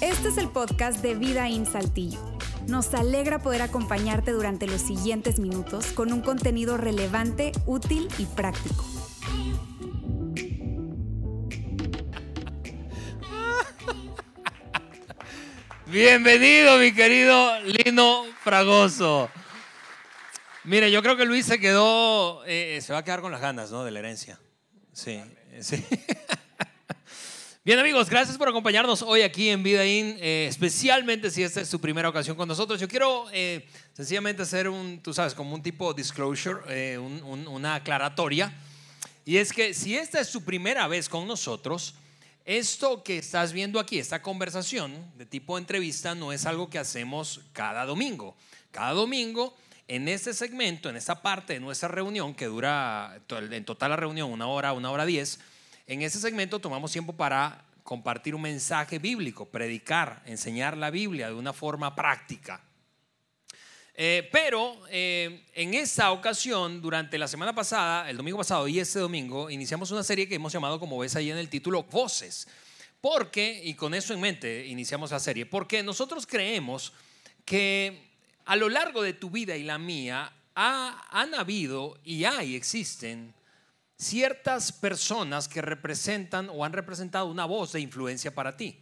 Este es el podcast de Vida en Saltillo. Nos alegra poder acompañarte durante los siguientes minutos con un contenido relevante, útil y práctico. Bienvenido, mi querido Lino Fragoso. Mire, yo creo que Luis se quedó, eh, se va a quedar con las ganas, ¿no? De la herencia. Sí, sí. Bien amigos, gracias por acompañarnos hoy aquí en Vida In, eh, especialmente si esta es su primera ocasión con nosotros. Yo quiero eh, sencillamente hacer un, tú sabes, como un tipo de disclosure, eh, una aclaratoria. Y es que si esta es su primera vez con nosotros, esto que estás viendo aquí, esta conversación de tipo entrevista, no es algo que hacemos cada domingo. Cada domingo, en este segmento, en esta parte de nuestra reunión, que dura en total la reunión una hora, una hora diez, en ese segmento tomamos tiempo para compartir un mensaje bíblico, predicar, enseñar la Biblia de una forma práctica. Eh, pero eh, en esta ocasión, durante la semana pasada, el domingo pasado y este domingo, iniciamos una serie que hemos llamado, como ves ahí en el título, Voces. Porque, y con eso en mente iniciamos la serie, porque nosotros creemos que a lo largo de tu vida y la mía han habido y hay, existen ciertas personas que representan o han representado una voz de influencia para ti.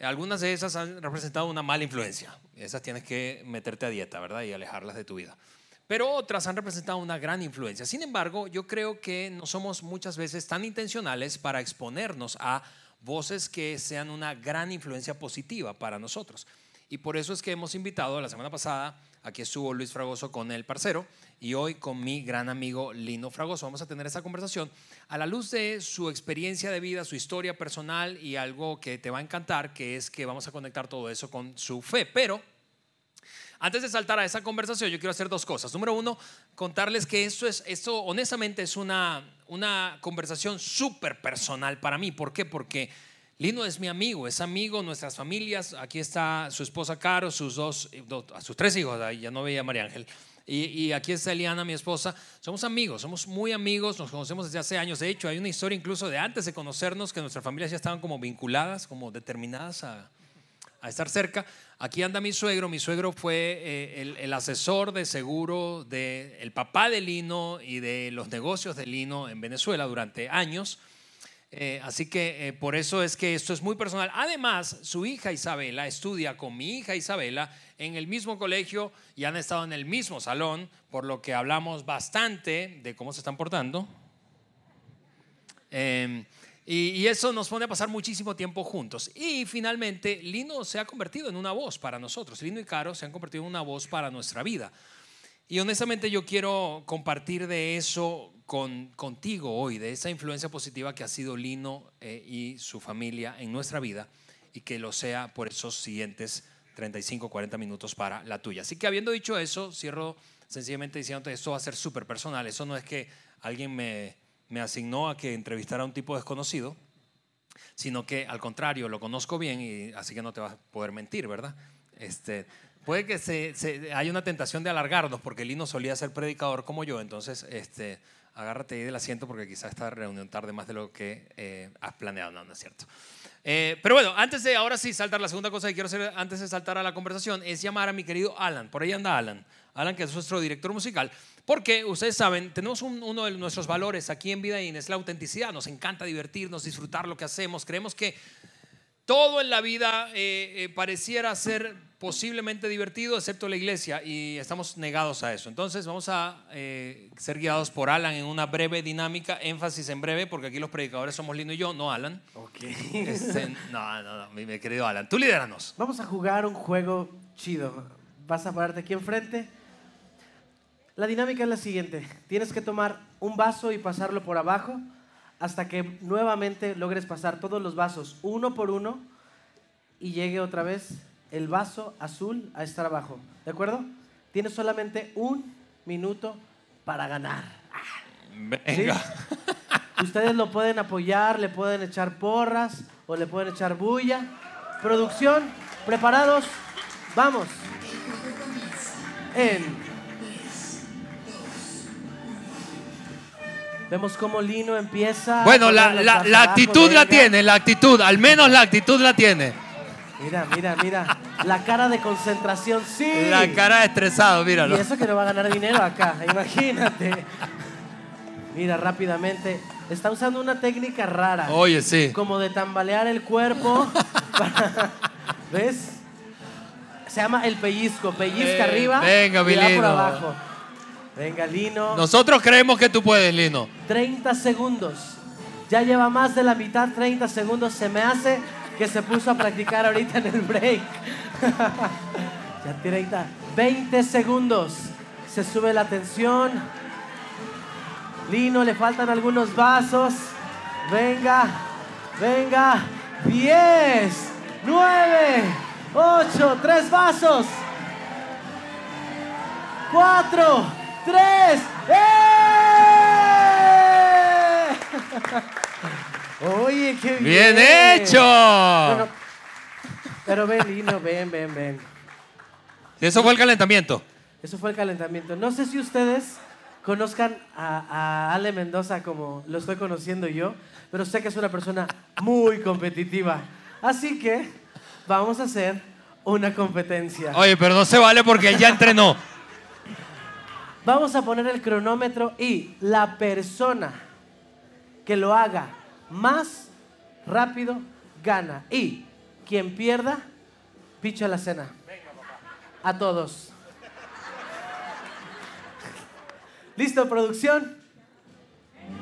Algunas de esas han representado una mala influencia. Esas tienes que meterte a dieta, ¿verdad? Y alejarlas de tu vida. Pero otras han representado una gran influencia. Sin embargo, yo creo que no somos muchas veces tan intencionales para exponernos a voces que sean una gran influencia positiva para nosotros. Y por eso es que hemos invitado la semana pasada, aquí estuvo Luis Fragoso con el parcero, y hoy con mi gran amigo Lino Fragoso. Vamos a tener esa conversación a la luz de su experiencia de vida, su historia personal y algo que te va a encantar, que es que vamos a conectar todo eso con su fe. Pero antes de saltar a esa conversación, yo quiero hacer dos cosas. Número uno, contarles que esto es, esto honestamente es una, una conversación súper personal para mí. ¿Por qué? Porque Lino es mi amigo, es amigo, nuestras familias. Aquí está su esposa Caro, sus dos, sus tres hijos, ya no veía a María Ángel. Y, aquí está Eliana, mi esposa. Somos amigos, somos muy amigos, nos conocemos desde hace años. De hecho, hay una historia incluso de antes de conocernos que nuestras familias ya estaban como vinculadas, como determinadas a, estar cerca. Aquí anda mi suegro. Mi suegro fue eh, el, asesor de seguro del papá de Lino y de los negocios de Lino en Venezuela durante años. Eh, así que eh, por eso es que esto es muy personal. Además, su hija Isabela estudia con mi hija Isabela en el mismo colegio y han estado en el mismo salón, por lo que hablamos bastante de cómo se están portando. Em, y, y, eso nos pone a pasar muchísimo tiempo juntos. Y finalmente, Lino se ha convertido en una voz para nosotros. Lino y Caro se han convertido en una voz para nuestra vida. Y honestamente yo quiero compartir de eso con, contigo hoy, de esa influencia positiva que ha sido Lino eh, y su familia en nuestra vida y que lo sea por esos siguientes 35, 40 minutos para la tuya. Así que habiendo dicho eso, cierro sencillamente diciéndote, esto va a ser súper personal. Eso no es que alguien me, me asignó a que entrevistara a un tipo desconocido, sino que al contrario, lo conozco bien y así que no te vas a poder mentir, ¿verdad? Este, Puede que se, haya una tentación de alargarnos, porque Lino solía ser predicador como yo, entonces este, agárrate ahí del asiento porque quizás esta reunión tarde más de lo que eh, has planeado, no, no es cierto. Eh, pero bueno, antes de ahora sí saltar, la segunda cosa que quiero hacer antes de saltar a la conversación es llamar a mi querido Alan, por ahí anda Alan, Alan que es nuestro director musical, porque ustedes saben, tenemos uno de nuestros valores aquí en Vida es la autenticidad, nos encanta divertirnos, disfrutar lo que hacemos, creemos que todo en la vida eh, pareciera ser posiblemente divertido, excepto la iglesia, y estamos negados a eso. Entonces vamos a eh, ser guiados por Alan en una breve dinámica, énfasis en breve, porque aquí los predicadores somos Lino y yo, no Alan. Ok. Este, no, no, no, mi, querido Alan, tú lideranos. Vamos a jugar un juego chido. Vas a pararte aquí enfrente. La dinámica es la siguiente. Tienes que tomar un vaso y pasarlo por abajo hasta que nuevamente logres pasar todos los vasos uno por uno y llegue otra vez el vaso azul a estar abajo. ¿De acuerdo? Tienes solamente un minuto para ganar. Venga. Ustedes lo pueden apoyar, le pueden echar porras o le pueden echar bulla. Producción, preparados, vamos. En Vemos cómo Lino empieza. Bueno, la, la- la actitud la tiene, la actitud, al menos la actitud la tiene. Mira, mira, mira. La cara de concentración, sí. La cara de estresado, Y míralo. eso que no va a ganar dinero acá, imagínate. Mira, rápidamente. Está usando una técnica rara. Oye, sí. Como de tambalear el cuerpo. para- ¿Ves? Se llama el pellizco. Pellizca Eh, arriba. venga, y va por abajo. Venga, Lino. Nosotros creemos que tú puedes, Lino. 30 segundos. Ya lleva más de la mitad, 30 segundos. Se me hace que se puso a practicar ahorita en el break. ya 30, 20 segundos. Se sube la tensión. Lino, le faltan algunos vasos. Venga, venga. 10, 9, 8, 3 vasos. 4, 3, ¡eh! Oye, qué bien. ¡Bien hecho! Bueno, pero ven, Lino, ven, ven, ven. Eso fue el calentamiento. Eso fue el calentamiento. No sé si ustedes conozcan a, a Ale Mendoza como lo estoy conociendo yo, pero sé que es una persona muy competitiva. Así que vamos a hacer una competencia. Oye, pero no se vale porque él ya entrenó. Vamos a poner el cronómetro y la persona que lo haga más rápido gana. Y quien pierda, picha la cena. A todos. ¿Listo, producción?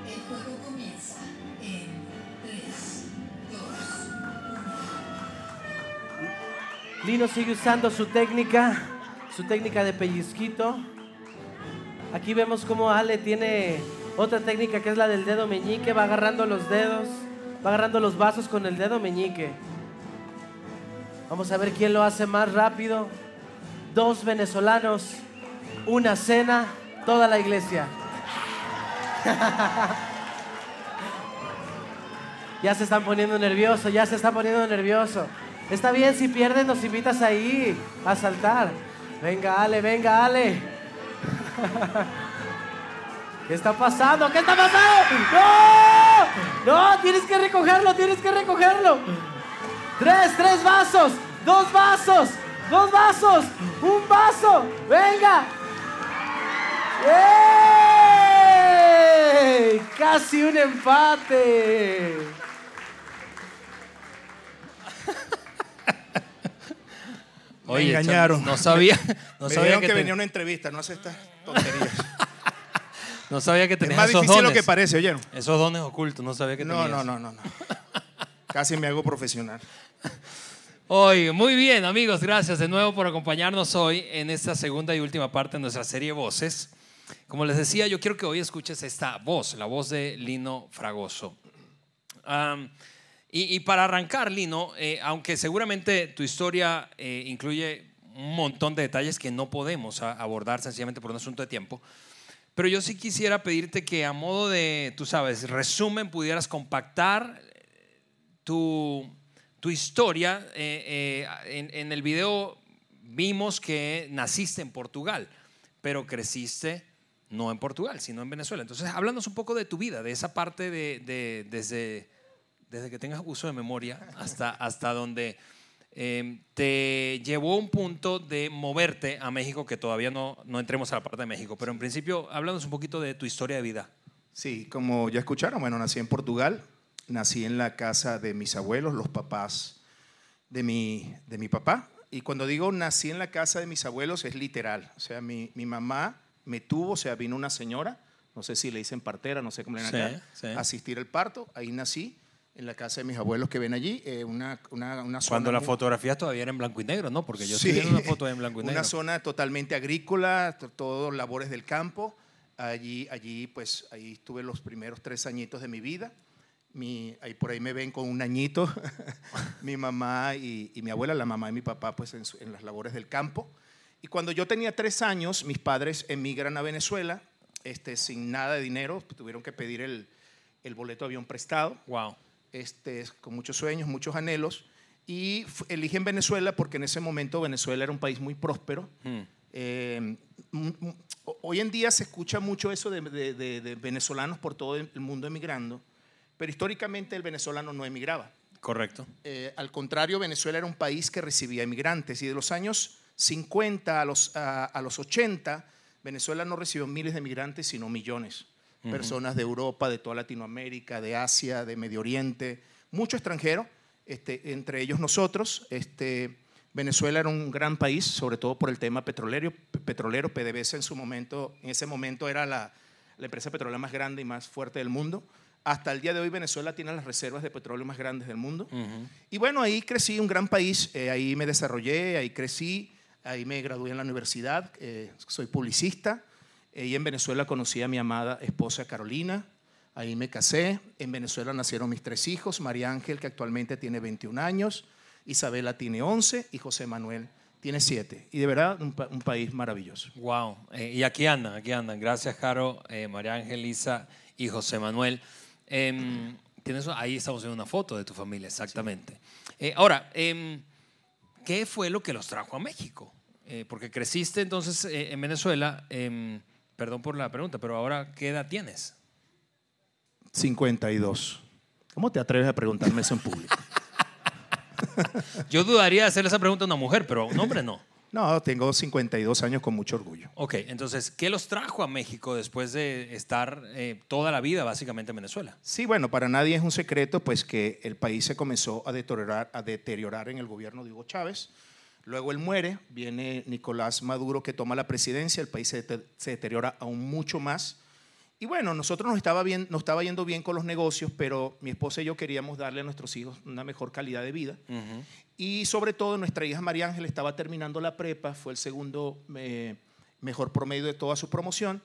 El juego comienza en 3, 2, Lino sigue usando su técnica, su técnica de pellizquito. Aquí vemos cómo Ale tiene otra técnica que es la del dedo meñique, va agarrando los dedos, va agarrando los vasos con el dedo meñique. Vamos a ver quién lo hace más rápido. Dos venezolanos, una cena, toda la iglesia. Ya se están poniendo nerviosos, ya se están poniendo nervioso. Está bien, si pierdes nos invitas ahí a saltar. Venga, Ale, venga, Ale. ¿Qué está pasando? ¿Qué está pasando? ¡No! ¡No! Tienes que recogerlo, tienes que recogerlo. Tres, tres vasos, dos vasos, dos vasos, un vaso. Venga. ¡Ey! Casi un empate. Oye, engañaron. No sabía, no Me sabía que, que, te- venía una entrevista, no hace estas tonterías. no sabía que es tenías más esos difícil dones. lo que parece, ¿oyeron? Esos dones ocultos, no sabía que No, tenías. no, no, no, no. Casi me hago profesional. Oye, muy bien, amigos, gracias de nuevo por acompañarnos hoy en esta segunda y última parte de nuestra serie Voces. Como les decía, yo quiero que hoy escuches esta voz, la voz de Lino Fragoso. Y para arrancar, Lino, eh, aunque seguramente tu historia eh, incluye un montón de detalles que no podemos abordar sencillamente por un asunto de tiempo, pero yo sí quisiera pedirte que a modo de, tú sabes, resumen, pudieras compactar tu, tu historia. eh, eh, en, en el video vimos que naciste en Portugal, pero creciste no en Portugal, sino en Venezuela. Entonces, háblanos un poco de tu vida, de esa parte de, de- desde, desde que tengas uso de memoria hasta, hasta donde eh, te llevó a un punto de moverte a México, que todavía no, no entremos a la parte de México, pero en principio, háblanos un poquito de tu historia de vida. Sí, como ya escucharon, bueno, nací en Portugal, nací en la casa de mis abuelos, los papás de mi, de mi papá. Y cuando digo nací en la casa de mis abuelos es literal. O sea, mi, mi mamá me tuvo, o sea, vino una señora, no sé si le dicen partera, no sé cómo le dicen Sí, acá, sí. a asistir al parto. Ahí nací, en la casa de mis abuelos que ven allí, eh, una, una, una zona Cuando la muy- fotografía todavía era en blanco y negro, ¿no? Porque yo Sí. viendo una foto en blanco y negro. Una zona totalmente agrícola, to- todos labores del campo. Allí, allí, pues, ahí estuve los primeros tres añitos de mi vida. Mi, ahí por ahí me ven con un añito. mi mamá y, y mi abuela, la mamá y mi papá, pues, en, su- en las labores del campo. Y cuando yo tenía tres años, mis padres emigran a Venezuela, este, sin nada de dinero, tuvieron que pedir el, el boleto de avión prestado Wow. Este, con muchos sueños, muchos anhelos, y eligen Venezuela porque en ese momento Venezuela era un país muy próspero. Hmm. Eh, hoy en día se escucha mucho eso de, de- de- de venezolanos por todo el mundo emigrando, pero históricamente el venezolano no emigraba. Correcto. Eh, al contrario, Venezuela era un país que recibía inmigrantes y de los años 50 a los, a, a los 80, Venezuela no recibió miles de migrantes, sino millones. Personas de Europa, de toda Latinoamérica, de Asia, de Medio Oriente, mucho extranjero, este, entre ellos nosotros. Este, Venezuela era un gran país, sobre todo por el tema petrolero. petrolero. PDVSA en, su momento, en ese momento era la, la empresa petrolera más grande y más fuerte del mundo. Hasta el día de hoy Venezuela tiene las reservas de petróleo más grandes del mundo. Y bueno, ahí crecí, un gran país, eh, ahí me desarrollé, ahí crecí, ahí me gradué en la universidad, eh, soy publicista. Eh, y en Venezuela conocí a mi amada esposa Carolina, ahí me casé. En Venezuela nacieron mis tres hijos, María Ángel, que actualmente tiene 21 años, Isabela tiene 11 y José Manuel tiene 7. Y de verdad, un, pa- un país maravilloso. Wow. Eh, y aquí andan, aquí andan. Gracias, Caro, eh, María Ángel, Lisa y José Manuel. Em, tienes, ahí estamos viendo una foto de tu familia, exactamente. Eh, ahora, em, ¿qué fue lo que los trajo a México? Eh, porque creciste entonces eh, en Venezuela. Perdón por la pregunta, pero ahora, ¿qué edad tienes? 52. ¿Cómo te atreves a preguntarme eso en público? Yo dudaría de hacerle esa pregunta a una mujer, pero a un hombre no. No, tengo 52 años con mucho orgullo. Ok, entonces, ¿qué los trajo a México después de estar eh, toda la vida básicamente en Venezuela? Sí, bueno, para nadie es un secreto pues que el país se comenzó a deteriorar, a deteriorar en el gobierno de Hugo Chávez. Luego él muere, viene Nicolás Maduro que toma la presidencia, el país se, dete- se deteriora aún mucho más. Y bueno, nosotros nos estaba, bien, nos estaba yendo bien con los negocios, pero mi esposa y yo queríamos darle a nuestros hijos una mejor calidad de vida. Y sobre todo nuestra hija María Ángel estaba terminando la prepa, fue el segundo eh, mejor promedio de toda su promoción.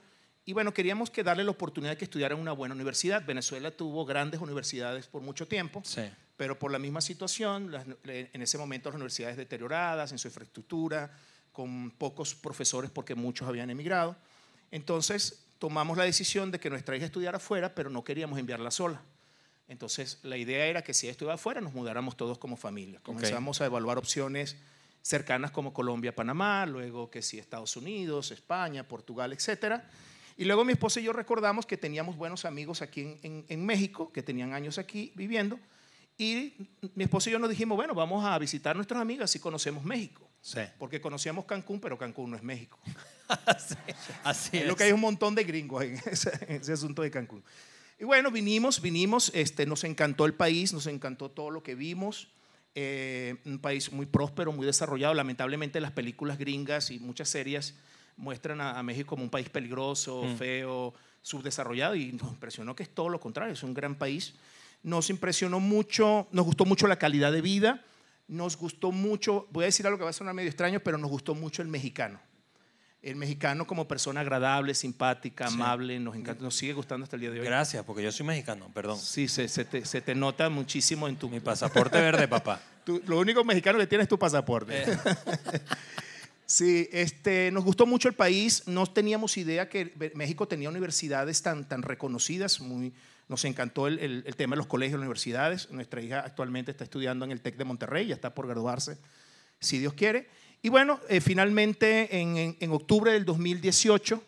Y bueno, queríamos que darle la oportunidad de que estudiara en una buena universidad. Venezuela tuvo grandes universidades por mucho tiempo, Sí. Pero por la misma situación, las- en ese momento las universidades deterioradas en su infraestructura, con pocos profesores porque muchos habían emigrado. Entonces tomamos la decisión de que nuestra hija estudiara afuera, pero no queríamos enviarla sola. Entonces, la idea era que si ella estuviera afuera, nos mudáramos todos como familia. Comenzamos a evaluar opciones cercanas como Colombia, Panamá, luego que si Estados Unidos, España, Portugal, etcétera. Y luego mi esposa y yo recordamos que teníamos buenos amigos aquí en, en- en México, que tenían años aquí viviendo. Y mi esposa y yo nos dijimos, bueno, vamos a visitar a nuestras amigas si conocemos México. Sí. Porque conocíamos Cancún, pero Cancún no es México. Así Es es. lo que hay un montón de gringos en ese, en ese asunto de Cancún. Y bueno, vinimos, vinimos, este, nos encantó el país, nos encantó todo lo que vimos. Eh, un país muy próspero, muy desarrollado. Lamentablemente las películas gringas y muchas series muestran a, a México como un país peligroso, feo, subdesarrollado y nos impresionó que es todo lo contrario, es un gran país. Nos impresionó mucho, nos gustó mucho la calidad de vida, nos gustó mucho, voy a decir algo que va a sonar medio extraño, pero nos gustó mucho el mexicano. El mexicano como persona agradable, simpática, amable, nos encanta, nos sigue gustando hasta el día de hoy. Gracias, porque yo soy mexicano, perdón. Sí, se, se te, se te nota muchísimo en tu... Mi pasaporte verde, papá. tu- lo único mexicano que tienes es tu pasaporte. sí, este, nos gustó mucho el país. No teníamos idea que México tenía universidades tan, tan reconocidas. Muy, nos encantó el, el- tema de los colegios y universidades. Nuestra hija actualmente está estudiando en el TEC de Monterrey, ya está por graduarse, si Dios quiere. Y bueno, eh, finalmente en, en- en octubre del 2018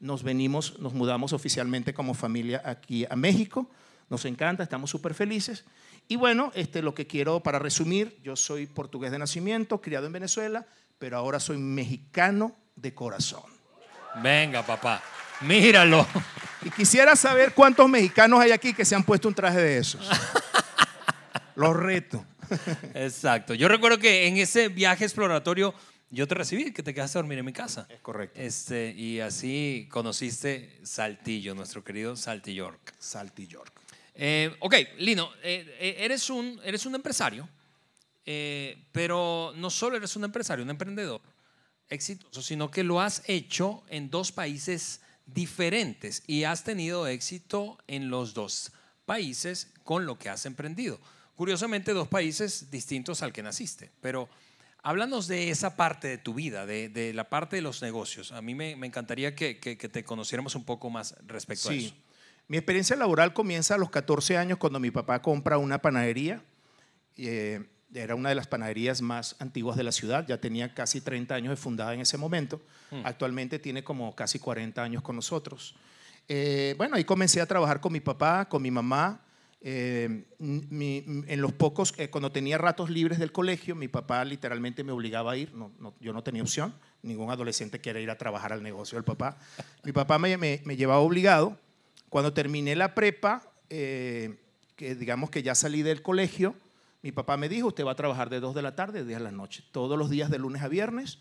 nos venimos, nos mudamos oficialmente como familia aquí a México. Nos encanta, estamos súper felices. Y bueno, este, lo que quiero para resumir, yo soy portugués de nacimiento, criado en Venezuela, pero ahora soy mexicano de corazón. Venga, papá. Míralo. Y quisiera saber cuántos mexicanos hay aquí que se han puesto un traje de esos. Los reto. Exacto. Yo recuerdo que en ese viaje exploratorio yo te recibí, que te quedaste a dormir en mi casa. Es correcto. Este, y así conociste Saltillo, nuestro querido Saltillork. Salty York. Eh, ok, Lino, eh, eh, eres, un, eres un empresario, eh, pero no solo eres un empresario, un emprendedor exitoso, sino que lo has hecho en dos países diferentes y has tenido éxito en los dos países con lo que has emprendido. Curiosamente, dos países distintos al que naciste, pero háblanos de esa parte de tu vida, de, de la parte de los negocios. A mí me, me encantaría que, que- que te conociéramos un poco más respecto a Sí. eso. Mi experiencia laboral comienza a los 14 años cuando mi papá compra una panadería. Eh, Era una de las panaderías más antiguas de la ciudad. Ya tenía casi 30 años de fundada en ese momento. Actualmente tiene como casi 40 años con nosotros. Eh, bueno, ahí comencé a trabajar con mi papá, con mi mamá. Eh, mi- en los pocos, eh, cuando tenía ratos libres del colegio, mi papá literalmente me obligaba a ir. No, no, yo no tenía opción. Ningún adolescente quiere ir a trabajar al negocio del papá. Mi papá me, me- me llevaba obligado. Cuando terminé la prepa, eh, que digamos que ya salí del colegio, mi papá me dijo, usted va a trabajar de 2 de la tarde a 10 de la noche, todos los días de lunes a viernes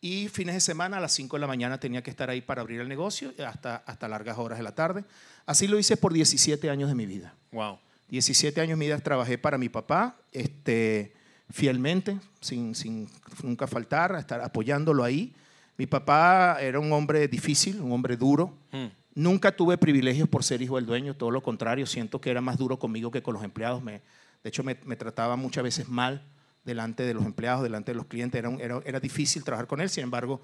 y fines de semana a las 5 de la mañana tenía que estar ahí para abrir el negocio hasta, hasta largas horas de la tarde. Así lo hice por 17 años de mi vida. Wow. 17 años de mi vida trabajé para mi papá, este, fielmente, sin, sin nunca faltar, estar apoyándolo ahí. Mi papá era un hombre difícil, un hombre duro. Mm. Nunca tuve privilegios por ser hijo del dueño, todo lo contrario, siento que era más duro conmigo que con los empleados. Me, de hecho, me, me trataba muchas veces mal delante de los empleados, delante de los clientes. Era, un- era, era difícil trabajar con él, sin embargo,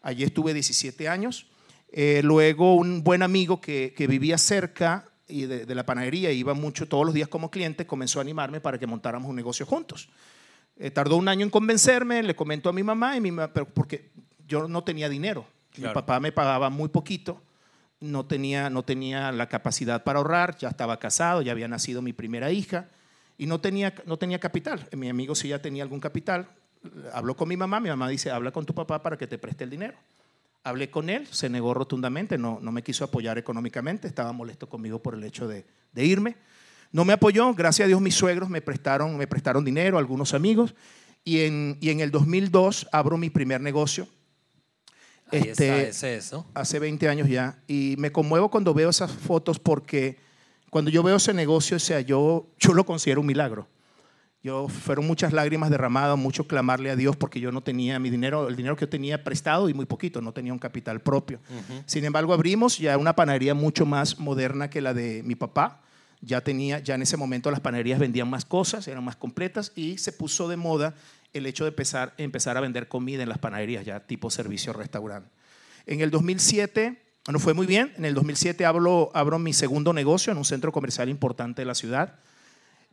allí estuve 17 años. Eh, luego, un buen amigo que, que vivía cerca y de, de la panadería, iba mucho todos los días como cliente, comenzó a animarme para que montáramos un negocio juntos. Eh, tardó un año en convencerme, le comentó a mi mamá, y mi pero porque yo no tenía dinero. Mi papá me pagaba muy poquito, no tenía, no tenía la capacidad para ahorrar, ya estaba casado, ya había nacido mi primera hija y no tenía, no tenía capital. Mi amigo sí ya tenía algún capital. Habló con mi mamá, mi mamá dice, habla con tu papá para que te preste el dinero. Hablé con él, se negó rotundamente, no, no me quiso apoyar económicamente, estaba molesto conmigo por el hecho de, de irme. No me apoyó, gracias a Dios mis suegros me prestaron, me prestaron dinero, algunos amigos, y en, y en el 2002 abro mi primer negocio. Ahí Este, está, ese es, ¿no? hace 20 años ya, y me conmuevo cuando veo esas fotos porque cuando yo veo ese negocio, o sea, yo, yo lo considero un milagro. Yo fueron muchas lágrimas derramadas, mucho clamarle a Dios porque yo no tenía mi dinero, el dinero que yo tenía prestado y muy poquito, no tenía un capital propio. Sin embargo, abrimos ya una panadería mucho más moderna que la de mi papá. Ya tenía, ya en ese momento las panaderías vendían más cosas, eran más completas y se puso de moda el hecho de empezar, empezar a vender comida en las panaderías, ya tipo servicio restaurante. En el 2007, no fue muy bien, en el 2007 abro, abro mi segundo negocio en un centro comercial importante de la ciudad,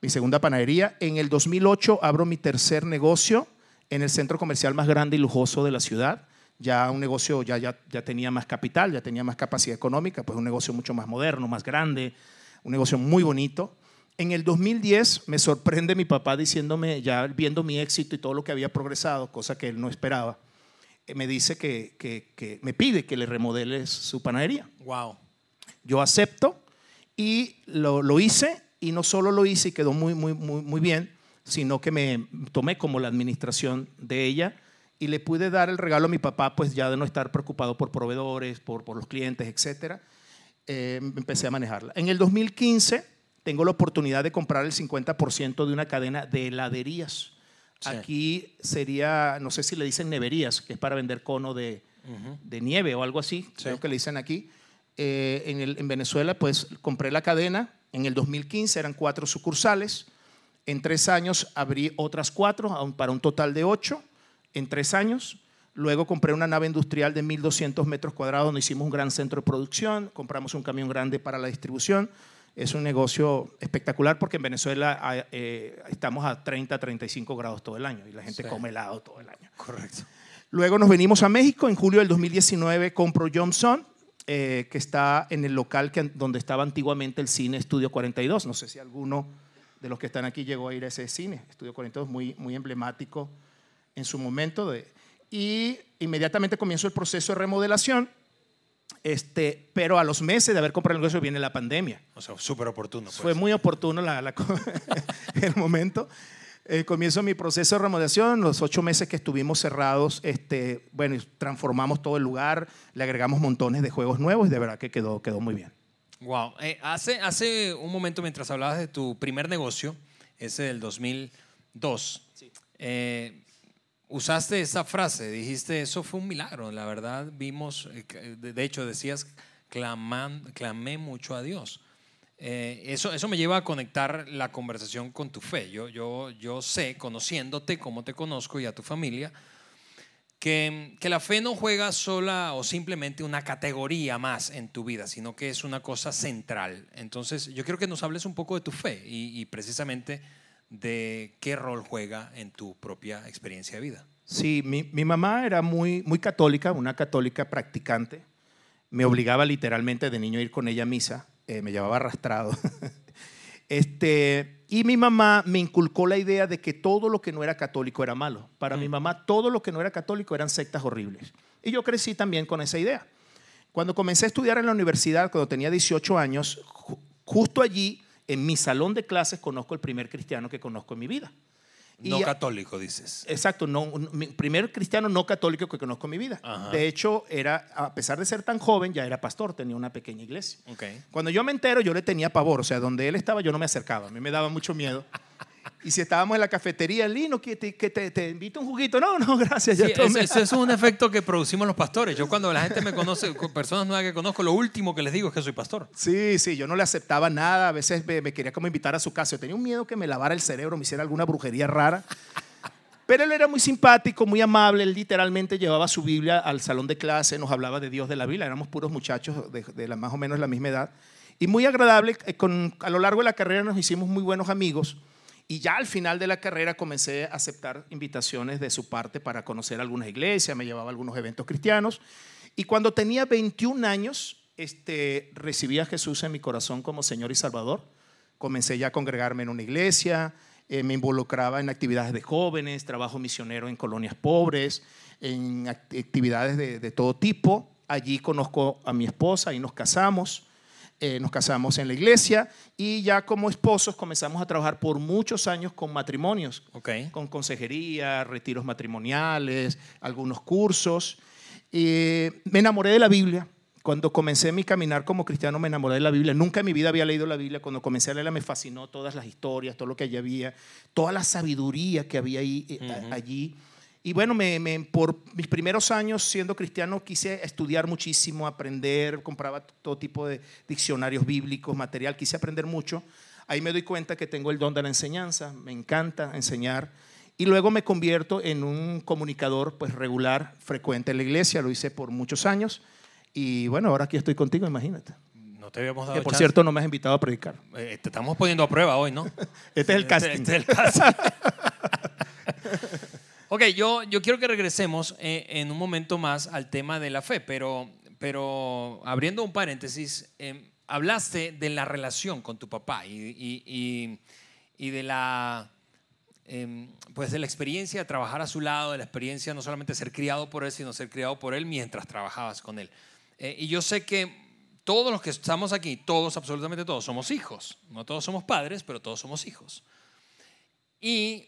mi segunda panadería. En el 2008 abro mi tercer negocio en el centro comercial más grande y lujoso de la ciudad. Ya un negocio, ya, ya, ya tenía más capital, ya tenía más capacidad económica, pues un negocio mucho más moderno, más grande, un negocio muy bonito. En el 2010 me sorprende mi papá diciéndome, ya viendo mi éxito y todo lo que había progresado, cosa que él no esperaba, me dice que, que- que me pide que le remodele su panadería. Wow. Yo acepto y lo, lo hice y no solo lo hice y quedó muy, muy, muy, muy bien, sino que me tomé como la administración de ella y le pude dar el regalo a mi papá, pues ya de no estar preocupado por proveedores, por, por los clientes, etcétera. Eh, empecé a manejarla. En el 2015 tengo la oportunidad de comprar el 50% de una cadena de heladerías. Sí. Aquí sería, no sé si le dicen neverías, que es para vender cono de, de nieve o algo así, Sí. creo que le dicen aquí. Eh, en, el- en Venezuela, pues compré la cadena. En el 2015 eran cuatro sucursales. En tres años abrí otras cuatro, para un total de ocho. En tres años. Luego compré una nave industrial de 1.200 metros cuadrados donde hicimos un gran centro de producción. Compramos un camión grande para la distribución. Es un negocio espectacular porque en Venezuela eh, estamos a 30, 35 grados todo el año y la gente Sí. come helado todo el año. Correcto. Luego nos venimos a México. En julio del 2019 compro Johnson, eh, que está en el local que, donde estaba antiguamente el cine Estudio 42. No sé si alguno de los que están aquí llegó a ir a ese cine. Estudio 42, muy, muy emblemático en su momento. De, y inmediatamente comienzo el proceso de remodelación. Este, pero a los meses de haber comprado el negocio viene la pandemia. O sea, súper oportuno. pues. Fue muy oportuno la, la- el momento. Eh, comienzo mi proceso de remodelación, los ocho meses que estuvimos cerrados, este, bueno, transformamos todo el lugar, le agregamos montones de juegos nuevos y de verdad que quedó, quedó muy bien. Wow. Eh, hace, hace un momento, mientras hablabas de tu primer negocio, ese del 2002, eh, usaste esa frase, dijiste, eso fue un milagro, la verdad, vimos, eh, de de hecho decías, claman, clamé mucho a Dios. Eh, eso, eso me lleva a conectar la conversación con tu fe. Yo, yo, yo sé, conociéndote como te conozco y a tu familia, que, que la fe no juega sola o simplemente una categoría más en tu vida, sino que es una cosa central. Entonces, yo quiero que nos hables un poco de tu fe y, y precisamente de qué rol juega en tu propia experiencia de vida. Sí, mi, mi mamá era muy, muy católica, una católica practicante. Me obligaba literalmente de niño a ir con ella a misa, eh, me llevaba arrastrado. este, y mi mamá me inculcó la idea de que todo lo que no era católico era malo. Para mi mamá, todo lo que no era católico eran sectas horribles. Y yo crecí también con esa idea. Cuando comencé a estudiar en la universidad, cuando tenía 18 años, ju- justo allí, en mi salón de clases, conozco el primer cristiano que conozco en mi vida. Y- No católico, dices. Exacto, no, primer cristiano no católico que conozco en mi vida. Ajá. De hecho, era, a pesar de ser tan joven, ya era pastor, tenía una pequeña iglesia. Ok. Cuando yo me entero, yo le tenía pavor, o sea, donde él estaba yo no me acercaba, a mí me daba mucho miedo. Y si estábamos en la cafetería, Lino, que te, que te, te invito un juguito, no, no, gracias, Sí, es un efecto que producimos los pastores. Yo cuando la gente me conoce, con personas nuevas que conozco, lo último que les digo es que soy pastor. Sí, sí, yo no le aceptaba nada, a veces me, me quería como invitar a su casa, yo tenía un miedo que me lavara el cerebro, me hiciera alguna brujería rara. Pero él era muy simpático, muy amable, él literalmente llevaba su Biblia al salón de clase, nos hablaba de Dios de la Biblia, éramos puros muchachos de, de la, más o menos la misma edad. Y muy agradable, eh, con, a lo largo de la carrera nos hicimos muy buenos amigos. Y ya al final de la carrera comencé a aceptar invitaciones de su parte para conocer algunas iglesias, me llevaba a algunos eventos cristianos. Y cuando tenía 21 años, este, recibí a Jesús en mi corazón como Señor y Salvador. Comencé ya a congregarme en una iglesia, eh, me involucraba en actividades de jóvenes, trabajo misionero en colonias pobres, en act- actividades de, de todo tipo. Allí conozco a mi esposa y nos casamos. Eh, nos casamos en la iglesia y ya como esposos comenzamos a trabajar por muchos años con matrimonios, con consejería, retiros matrimoniales, algunos cursos. Y me enamoré de la Biblia. Cuando comencé mi caminar como cristiano me enamoré de la Biblia. Nunca en mi vida había leído la Biblia. Cuando comencé a leerla me fascinó todas las historias, todo lo que allí había, toda la sabiduría que había ahí, eh, allí. Y bueno, me, me- por mis primeros años siendo cristiano quise estudiar muchísimo, aprender, compraba todo tipo de diccionarios bíblicos, material, quise aprender mucho. Ahí me doy cuenta que tengo el don de la enseñanza, me encanta enseñar. Y luego me convierto en un comunicador pues regular, frecuente en la iglesia, lo hice por muchos años. Y bueno, ahora aquí estoy contigo, imagínate. No te habíamos dado Que por chance. cierto no me has invitado a predicar. Eh, te estamos poniendo a prueba hoy, ¿no? Este es el casting. Este es el casting. ok, yo, yo quiero que regresemos eh, en un momento más al tema de la fe, pero, pero abriendo un paréntesis, eh, hablaste de la relación con tu papá y, y- y- y de la em, pues de la experiencia de trabajar a su lado, de la experiencia no solamente ser criado por él, sino ser criado por él mientras trabajabas con él. Eh, y yo sé que todos los que estamos aquí, todos, absolutamente todos, somos hijos. No todos somos padres, pero todos somos hijos. Y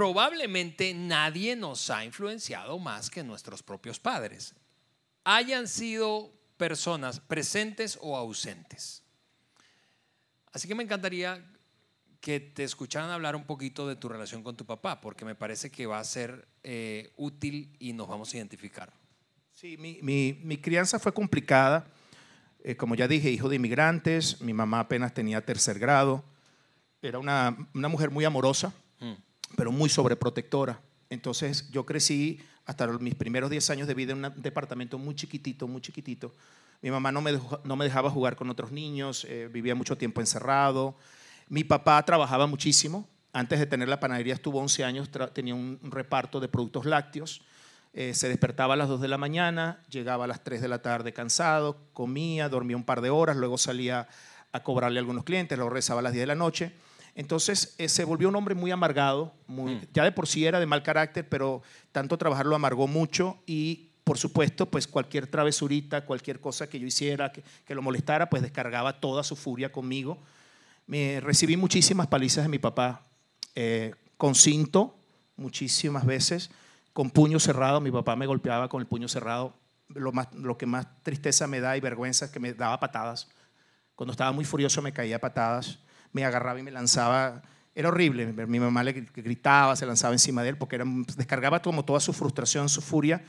probablemente nadie nos ha influenciado más que nuestros propios padres. Hayan sido personas presentes o ausentes. Así que me encantaría que te escucharan hablar un poquito de tu relación con tu papá, porque me parece que va a ser eh, útil y nos vamos a identificar. Sí, mi, mi- mi crianza fue complicada. Eh, como ya dije, hijo de inmigrantes, mi mamá apenas tenía tercer grado. Era una, una mujer muy amorosa. Pero muy sobreprotectora. Entonces yo crecí hasta mis primeros 10 años de vida en un departamento muy chiquitito, muy chiquitito. Mi mamá no me, no me dejaba jugar con otros niños, eh, vivía mucho tiempo encerrado. Mi papá trabajaba muchísimo. Antes de tener la panadería estuvo 11 años, tenía un reparto de productos lácteos. Eh, se despertaba a las 2 de la mañana, llegaba a las 3 de la tarde cansado, comía, dormía un par de horas, luego salía a cobrarle a algunos clientes, luego rezaba a las 10 de la noche. Entonces eh, se volvió un hombre muy amargado, muy- Mm. ya de por sí era de mal carácter, pero tanto trabajar lo amargó mucho y por supuesto, pues cualquier travesurita, cualquier cosa que yo hiciera que, que lo molestara, pues descargaba toda su furia conmigo. Me recibí muchísimas palizas de mi papá, eh, con cinto, muchísimas veces, con puño cerrado. Mi papá me golpeaba con el puño cerrado. Lo, más, lo que más tristeza me da y vergüenza es que me daba patadas. Cuando estaba muy furioso me caía patadas, me agarraba y me lanzaba. Era horrible. Mi mamá le gritaba, se lanzaba encima de él porque era, descargaba como toda su frustración, su furia.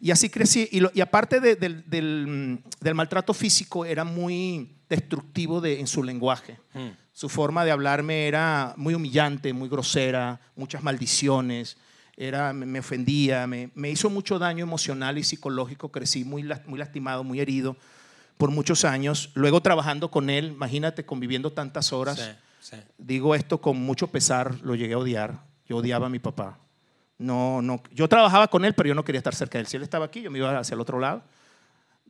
Y así crecí. Y, lo- y aparte de- del, del- del maltrato físico, era muy destructivo de- en su lenguaje. Mm. Su forma de hablarme era muy humillante, muy grosera, muchas maldiciones. Era, me, me ofendía, me, me hizo mucho daño emocional y psicológico. Crecí muy lastimado, muy herido por muchos años. Luego trabajando con él, imagínate, conviviendo tantas horas. Sí. Sí. Digo esto con mucho pesar, lo llegué a odiar. Yo odiaba a mi papá. No, no, yo trabajaba con él, pero yo no quería estar cerca de él. Si él estaba aquí, yo me iba hacia el otro lado.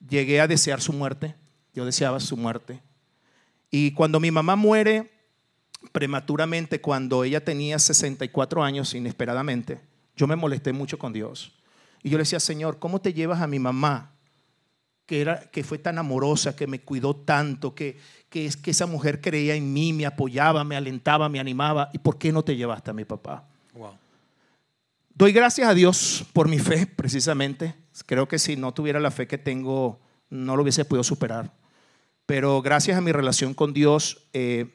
Llegué a desear su muerte. Yo deseaba su muerte. Y cuando mi mamá muere prematuramente, cuando ella tenía 64 años, inesperadamente, yo me molesté mucho con Dios. Y yo le decía, Señor, ¿cómo te llevas a mi mamá? Que, era, que fue tan amorosa, que me cuidó tanto, que, que es que esa mujer creía en mí, me apoyaba, me alentaba, me animaba. ¿Y por qué no te llevaste a mi papá? Wow. Doy gracias a Dios por mi fe, precisamente. Creo que si no tuviera la fe que tengo, no lo hubiese podido superar. Pero gracias a mi relación con Dios, eh,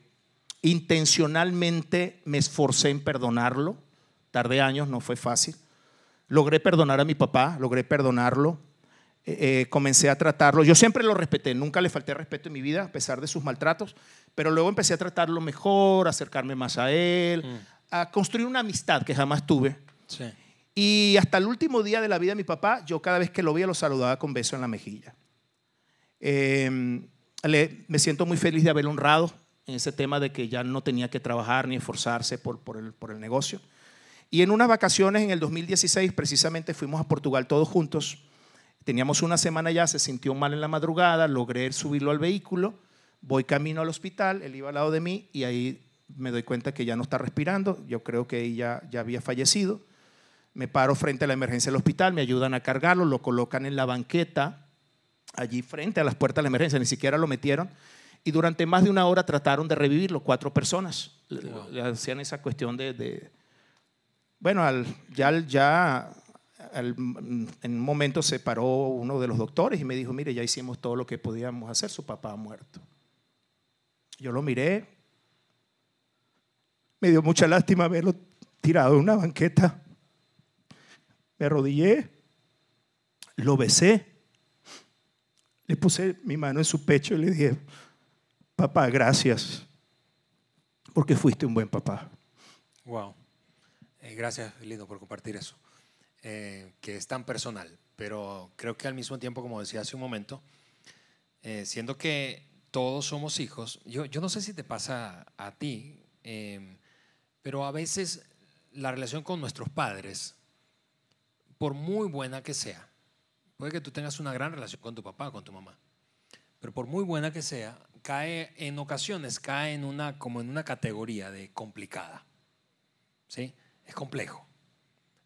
intencionalmente me esforcé en perdonarlo. Tardé años, no fue fácil. Logré perdonar a mi papá, logré perdonarlo. Eh, comencé a tratarlo. Yo siempre lo respeté, nunca le falté respeto en mi vida, a pesar de sus maltratos. Pero luego empecé a tratarlo mejor, a acercarme más a él, a construir una amistad que jamás tuve. Sí. Y hasta el último día de la vida de mi papá, yo cada vez que lo veía lo saludaba con beso en la mejilla. Eh, le- me siento muy feliz de haberlo honrado en ese tema de que ya no tenía que trabajar ni esforzarse por, por el, por el negocio. Y en unas vacaciones en el 2016, precisamente fuimos a Portugal todos juntos. Teníamos una semana ya, se sintió mal en la madrugada, logré subirlo al vehículo, voy camino al hospital, él iba al lado de mí y ahí me doy cuenta que ya no está respirando, yo creo que ella ya había fallecido. Me paro frente a la emergencia del hospital, me ayudan a cargarlo, lo colocan en la banqueta, allí frente a las puertas de la emergencia, ni siquiera lo metieron. Y durante más de una hora trataron de revivirlo, cuatro personas. Le- Wow. le hacían esa cuestión de... de- bueno, al- ya, al- ya al- en un momento se paró uno de los doctores y me dijo, mire, ya hicimos todo lo que podíamos hacer, su papá ha muerto. Yo lo miré, me dio mucha lástima verlo tirado en una banqueta. Me arrodillé, lo besé, le puse mi mano en su pecho y le dije, papá, gracias, porque fuiste un buen papá. Wow. Eh, gracias, Lindo, por compartir eso. Eh, que es tan personal, pero creo que al mismo tiempo, como decía hace un momento, eh, siendo que todos somos hijos, yo, yo no sé si te pasa a ti, eh, pero a veces la relación con nuestros padres, por muy buena que sea, puede que tú tengas una gran relación con tu papá con tu mamá, pero por muy buena que sea, cae en ocasiones cae en una como en una categoría de complicada. ¿sí? Es complejo.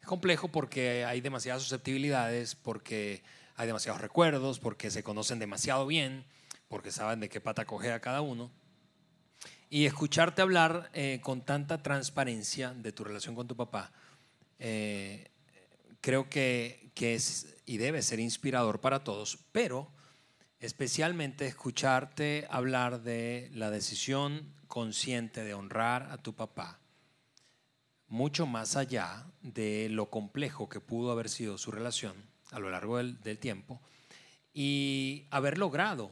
Es complejo porque hay demasiadas susceptibilidades, porque hay demasiados recuerdos, porque se conocen demasiado bien, porque saben de qué pata coge a cada uno. Y escucharte hablar eh, con tanta transparencia de tu relación con tu papá, eh, creo que, que es y debe ser inspirador para todos, pero especialmente escucharte hablar de la decisión consciente de honrar a tu papá mucho más allá de lo complejo que pudo haber sido su relación a lo largo del, tiempo y haber logrado,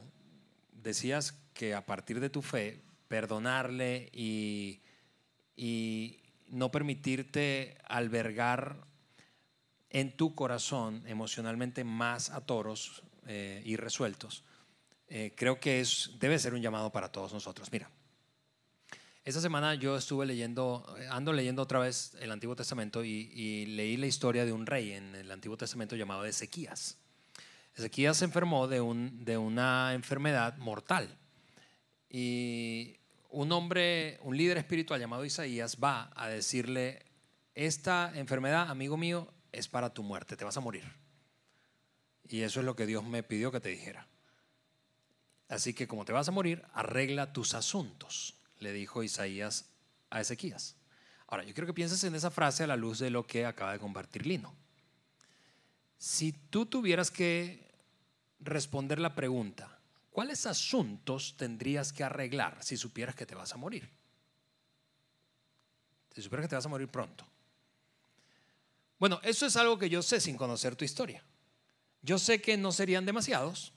decías que a partir de tu fe, perdonarle y, y no permitirte albergar en tu corazón emocionalmente más atoros eh, irresueltos, eh, creo que es, debe ser un llamado para todos nosotros. Mira, esta semana yo estuve leyendo, ando leyendo otra vez el Antiguo Testamento y, leí la historia de un rey en el Antiguo Testamento llamado Ezequías. Ezequías se enfermó de, un, de una enfermedad mortal y un hombre, un líder espiritual llamado Isaías va a decirle, esta enfermedad, amigo mío, es para tu muerte, te vas a morir. Y eso es lo que Dios me pidió que te dijera. Así que como te vas a morir, arregla tus asuntos, le dijo Isaías a Ezequías. Ahora, yo quiero que pienses en esa frase a la luz de lo que acaba de compartir Lino. Si tú tuvieras que responder la pregunta, ¿cuáles asuntos tendrías que arreglar si supieras que te vas a morir? Si supieras que te vas a morir pronto. Bueno, eso es algo que yo sé sin conocer tu historia. Yo sé que no serían demasiados.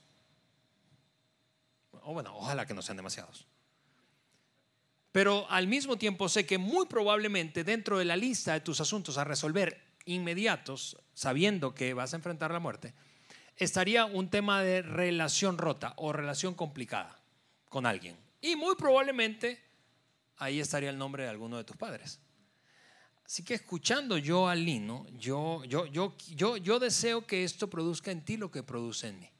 O bueno, ojalá que no sean demasiados. Pero al mismo tiempo sé que muy probablemente dentro de la lista de tus asuntos a resolver inmediatos, sabiendo que vas a enfrentar la muerte, estaría un tema de relación rota o relación complicada con alguien. Y muy probablemente ahí estaría el nombre de alguno de tus padres. Así que escuchando yo al Lino, yo, yo, yo, yo, yo deseo que esto produzca en ti lo que produce en mí.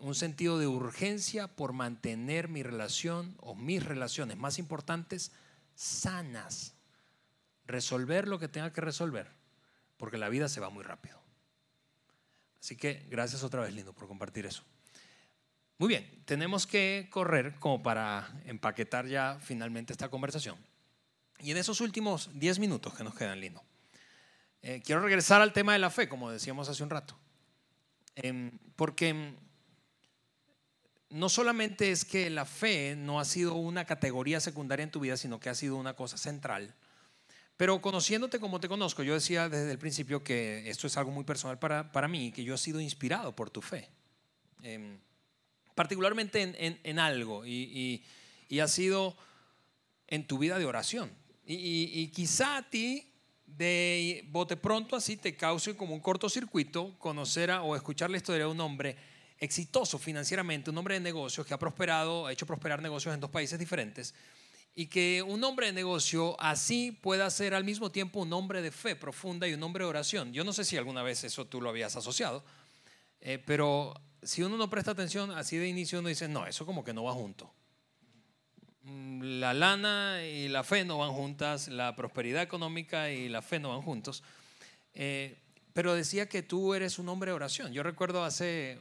Un sentido de urgencia por mantener mi relación o mis relaciones más importantes sanas. Resolver lo que tenga que resolver, porque la vida se va muy rápido. Así que gracias otra vez, Lino, por compartir eso. Muy bien, tenemos que correr como para empaquetar ya finalmente esta conversación. Y en esos últimos 10 minutos que nos quedan, Lino, eh, quiero regresar al tema de la fe, como decíamos hace un rato. Em, porque no solamente es que la fe no ha sido una categoría secundaria en tu vida, sino que ha sido una cosa central. Pero conociéndote como te conozco, yo decía desde el principio que esto es algo muy personal para, para mí, que yo he sido inspirado por tu fe. Em, particularmente en, algo, y, ha sido en tu vida de oración. Y, quizá a ti, de bote pronto, así te cause como un cortocircuito conocer o escuchar la historia de un hombre exitoso financieramente, un hombre de negocios que ha prosperado, ha hecho prosperar negocios en dos países diferentes, y que un hombre de negocio así pueda ser al mismo tiempo un hombre de fe profunda y un hombre de oración. Yo no sé si alguna vez eso tú lo habías asociado, eh, pero si uno no presta atención, así de inicio uno dice, no, eso como que no va junto. Mm, la lana y la fe no van juntas, la prosperidad económica y la fe no van juntos. Eh, pero decía que tú eres un hombre de oración. Yo recuerdo hace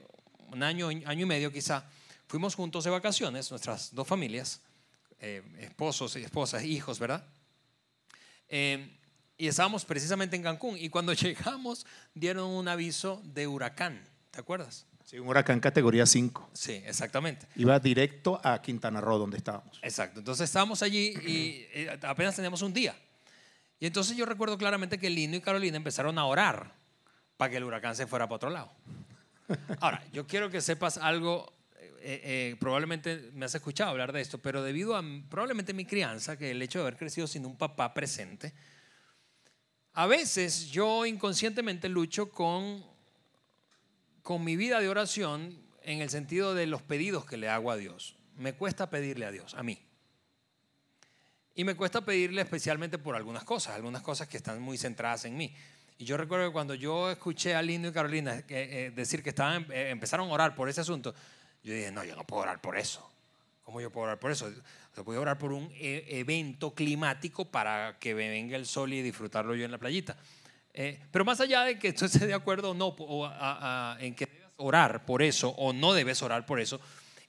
un año, año y medio quizá, fuimos juntos de vacaciones, nuestras dos familias, eh, esposos y esposas, hijos, ¿verdad? Eh, y estábamos precisamente en Cancún y cuando llegamos dieron un aviso de huracán, ¿te acuerdas? Sí, un huracán categoría 5. Sí, exactamente. Iba directo a Quintana Roo, donde estábamos. Exacto. Entonces estábamos allí y eh, apenas teníamos un día. Y entonces yo recuerdo claramente que Lino y Carolina empezaron a orar para que el huracán se fuera para otro lado. Ahora, yo quiero que sepas algo, eh, eh, probablemente me has escuchado hablar de esto, pero debido a probablemente mi crianza, que el hecho de haber crecido sin un papá presente, a veces yo inconscientemente lucho con con mi vida de oración en el sentido de los pedidos que le hago a Dios. Me cuesta pedirle a Dios, a mí. Y me cuesta pedirle especialmente por algunas cosas, algunas cosas que están muy centradas en mí. Y yo recuerdo que cuando yo escuché a Lindo y Carolina eh, decir que estaban, eh, empezaron a orar por ese asunto, yo dije, no, yo no puedo orar por eso. ¿Cómo yo puedo orar por eso? Yo puedo orar por un eh, evento climático para que me venga el sol y disfrutarlo yo en la playita. Eh, pero más allá de que tú estés de acuerdo o no en que debes orar por eso o no debes orar por eso,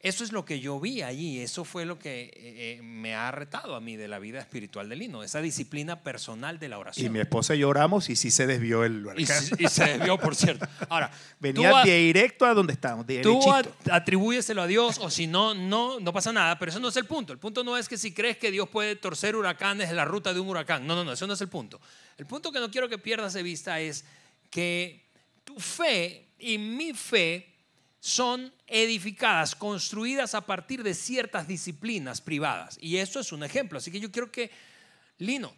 eso es lo que yo vi allí, eso fue lo que eh, eh, me ha retado a mí de la vida espiritual de Lino, esa disciplina personal de la oración. Y mi esposa y yo oramos y sí se desvió el y, y, se desvió, por cierto. Ahora, venía directo a donde estábamos. Tú atribúyeselo a Dios o si no, no, no pasa nada, pero eso no es el punto. El punto no es que si crees que Dios puede torcer huracanes en la ruta de un huracán. No, no, no, eso no es el punto. El punto que no quiero que pierdas de vista es que tu fe y mi fe son edificadas, construidas a partir de ciertas disciplinas privadas. Y eso es un ejemplo. Así que yo quiero que, Lino,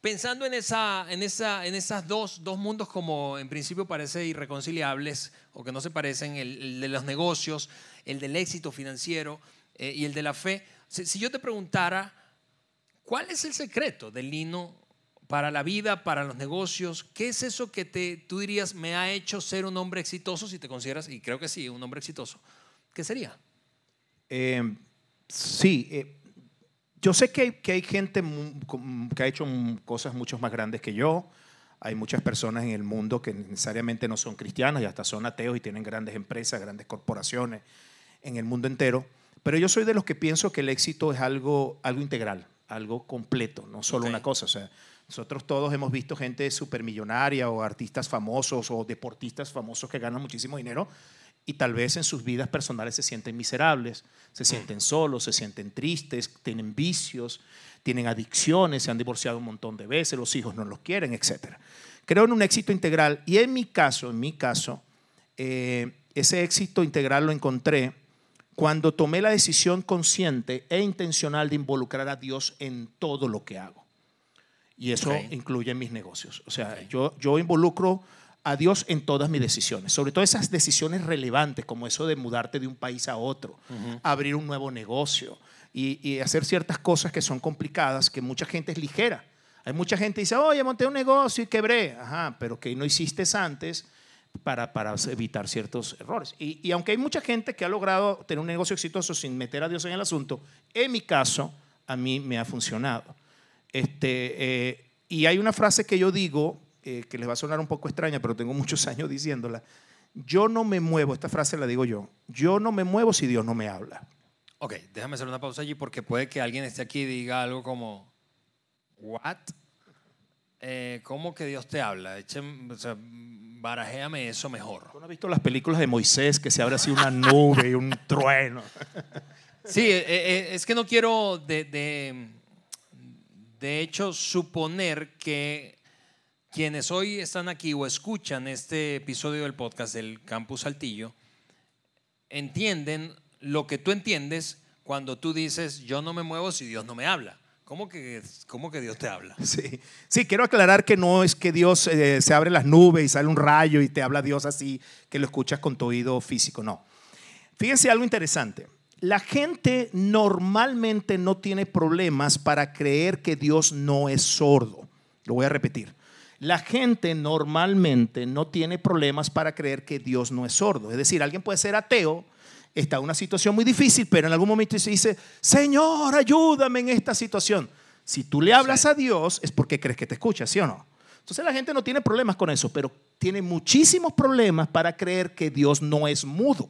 pensando en, esa, en, esa, en esas dos, dos mundos como en principio parece irreconciliables o que no se parecen, el, de los negocios, el del éxito financiero eh, y el de la fe, si, si, yo te preguntara, ¿cuál es el secreto de Lino para la vida, para los negocios? ¿Qué es eso que te, tú dirías me ha hecho ser un hombre exitoso, si te consideras, y creo que sí, un hombre exitoso? ¿Qué sería? Eh, sí, eh, yo sé que hay, que hay gente que ha hecho cosas mucho más grandes que yo. Hay muchas personas en el mundo que necesariamente no son cristianas y hasta son ateos y tienen grandes empresas, grandes corporaciones en el mundo entero. Pero yo soy de los que pienso que el éxito es algo, algo integral, algo completo, no solo una cosa. O sea, nosotros todos hemos visto gente supermillonaria o artistas famosos o deportistas famosos que ganan muchísimo dinero y tal vez en sus vidas personales se sienten miserables, se sienten solos, se sienten tristes, tienen vicios, tienen adicciones, se han divorciado un montón de veces, los hijos no los quieren, etc. Creo en un éxito integral y en mi caso, en mi caso, eh, ese éxito integral lo encontré cuando tomé la decisión consciente e intencional de involucrar a Dios en todo lo que hago. Y eso incluye mis negocios. O sea, yo, yo involucro a Dios en todas mis decisiones, sobre todo esas decisiones relevantes, como eso de mudarte de un país a otro, abrir un nuevo negocio, y, y hacer ciertas cosas que son complicadas, que mucha gente es ligera. Hay mucha gente que dice, oye, monté un negocio y quebré. Ajá, pero que no hiciste antes para, para evitar ciertos errores. Y, y aunque hay mucha gente que ha logrado tener un negocio exitoso sin meter a Dios en el asunto, en mi caso, a mí me ha funcionado. Este, eh, y hay una frase que yo digo, eh, que les va a sonar un poco extraña, pero tengo muchos años diciéndola. Yo no me muevo, esta frase la digo yo, yo no me muevo si Dios no me habla. Ok, déjame hacer una pausa allí porque puede que alguien esté aquí y diga algo como, ¿what? Eh, ¿Cómo que Dios te habla? Echen, o sea, barajéame eso mejor. ¿Tú no has visto las películas de Moisés que se abre así una nube y un trueno? Sí, eh, eh, es que no quiero de, de, de hecho suponer que quienes hoy están aquí o escuchan este episodio del podcast del Campus Saltillo entienden lo que tú entiendes cuando tú dices yo no me muevo si Dios no me habla. ¿Cómo que, cómo que Dios te habla? Sí. sí, quiero aclarar que no es que Dios eh, se abre las nubes y sale un rayo y te habla Dios así, que lo escuchas con tu oído físico, no. Fíjense algo interesante. La gente normalmente no tiene problemas para creer que Dios no es sordo. Lo voy a repetir. La gente normalmente no tiene problemas para creer que Dios no es sordo. Es decir, alguien puede ser ateo, está en una situación muy difícil, pero en algún momento se dice, Señor, ayúdame en esta situación. Si tú le hablas a Dios es porque crees que te escucha, ¿sí o no? Entonces la gente no tiene problemas con eso, pero tiene muchísimos problemas para creer que Dios no es mudo.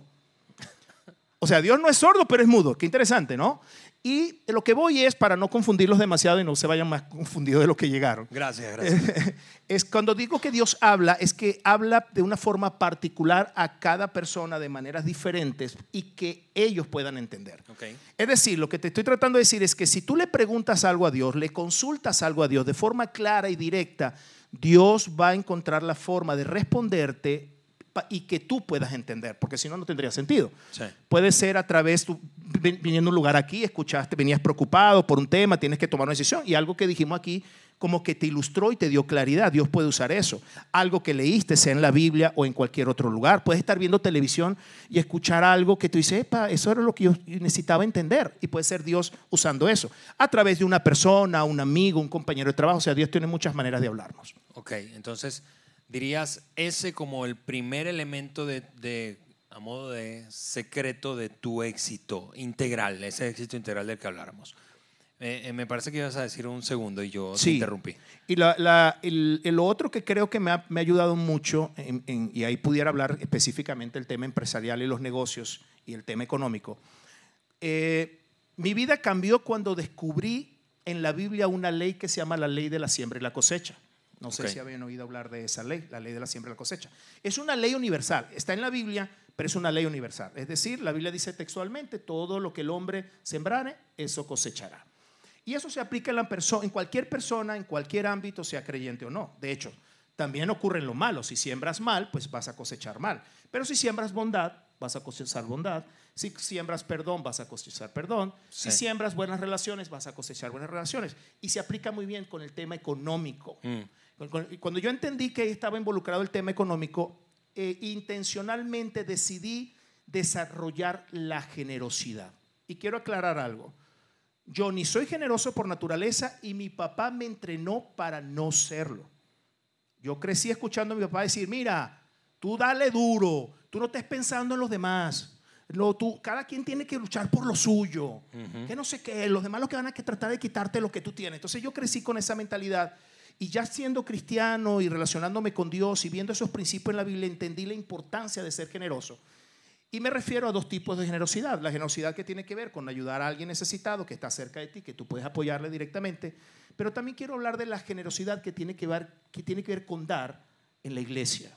O sea, Dios no es sordo, pero es mudo. Qué interesante, ¿no? Y lo que voy es, para no confundirlos demasiado y no se vayan más confundidos de lo que llegaron. Gracias, gracias. Es cuando digo que Dios habla, es que habla de una forma particular a cada persona de maneras diferentes y que ellos puedan entender. Okay. Es decir, lo que te estoy tratando de decir es que si tú le preguntas algo a Dios, le consultas algo a Dios de forma clara y directa, Dios va a encontrar la forma de responderte y que tú puedas entender, porque si no, no tendría sentido. Sí. Puede ser a través, tú vin- viniendo a un lugar aquí, escuchaste, venías preocupado por un tema, tienes que tomar una decisión y algo que dijimos aquí como que te ilustró y te dio claridad. Dios puede usar eso. Algo que leíste, sea en la Biblia o en cualquier otro lugar. Puedes estar viendo televisión y escuchar algo que tú dices, epa, eso era lo que yo necesitaba entender. Y puede ser Dios usando eso. A través de una persona, un amigo, un compañero de trabajo. O sea, Dios tiene muchas maneras de hablarnos. Ok, entonces dirías ese como el primer elemento de, de, a modo de secreto de tu éxito integral, ese éxito integral del que habláramos. Eh, eh, me parece que ibas a decir un segundo y yo te Sí. interrumpí. Y la- la- el, el otro que creo que me ha, me ha ayudado mucho, en- en- y ahí pudiera hablar específicamente el tema empresarial y los negocios y el tema económico, eh, mi vida cambió cuando descubrí en la Biblia una ley que se llama la ley de la siembra y la cosecha. No sé si habían oído hablar de esa ley, la ley de la siembra y la cosecha. Es una ley universal, está en la Biblia, pero es una ley universal. Es decir, la Biblia dice textualmente, todo lo que el hombre sembrare, eso cosechará. Y eso se aplica en, la perso- en cualquier persona, en cualquier ámbito, sea creyente o no. De hecho, también ocurre en lo malo. Si siembras mal, pues vas a cosechar mal. Pero si siembras bondad, vas a cosechar bondad. Si siembras perdón, vas a cosechar perdón. Si siembras buenas relaciones, vas a cosechar buenas relaciones. Y se aplica muy bien con el tema económico. Mm. Cuando yo entendí que estaba involucrado el tema económico, eh, intencionalmente decidí desarrollar la generosidad. Y quiero aclarar algo. Yo ni soy generoso por naturaleza y mi papá me entrenó para no serlo. Yo crecí escuchando a mi papá decir, mira, tú dale duro, tú no estés pensando en los demás. Tú, cada quien tiene que luchar por lo suyo. Que no sé qué, los demás lo que van a que tratar de quitarte lo que tú tienes. Entonces yo crecí con esa mentalidad y ya siendo cristiano y relacionándome con Dios y viendo esos principios en la Biblia, entendí la importancia de ser generoso. Y me refiero a dos tipos de generosidad. La generosidad que tiene que ver con ayudar a alguien necesitado que está cerca de ti, que tú puedes apoyarle directamente. Pero también quiero hablar de la generosidad que tiene que ver, que tiene que ver con dar en la iglesia.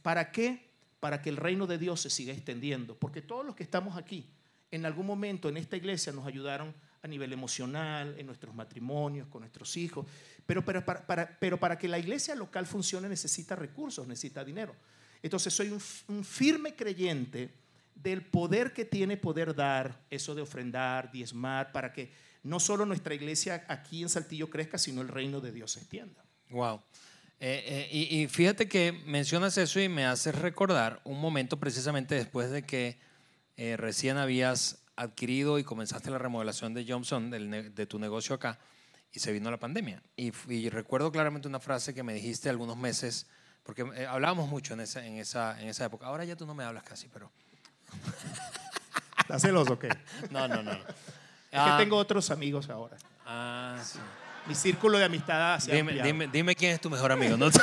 ¿Para qué? Para que el reino de Dios se siga extendiendo. Porque todos los que estamos aquí, en algún momento en esta iglesia nos ayudaron a nivel emocional, en nuestros matrimonios, con nuestros hijos. Pero, pero, para, para- pero para que la iglesia local funcione necesita recursos, necesita dinero. Entonces soy un, un firme creyente del poder que tiene poder dar, eso de ofrendar, diezmar, para que no solo nuestra iglesia aquí en Saltillo crezca, sino el reino de Dios se extienda. wow. Eh, eh, y, y fíjate que mencionas eso y me haces recordar un momento precisamente después de que eh, recién habías adquirido y comenzaste la remodelación de Johnson, del de tu negocio acá, y se vino la pandemia. Y, recuerdo claramente una frase que me dijiste algunos meses, porque eh, hablábamos mucho en esa, en, esa, en esa época. Ahora ya tú no me hablas casi, pero... ¿Estás celoso o qué? No, no, no. no. Es Ah, que tengo otros amigos ahora. ah, sí. Mi círculo de amistad se ha Dime, dime, dime quién es tu mejor amigo. ¿no?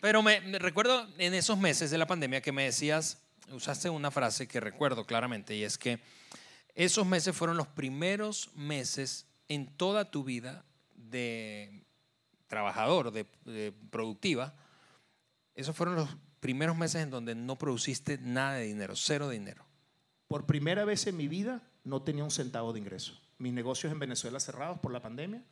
Pero me, me recuerdo en esos meses de la pandemia que me decías, usaste una frase que recuerdo claramente y es que esos meses fueron los primeros meses en toda tu vida de trabajador, de, de productiva. Esos fueron los primeros meses en donde no produciste nada de dinero, cero de dinero. Por primera vez en mi vida no tenía un centavo de ingreso. Mis negocios en Venezuela cerrados por la pandemia,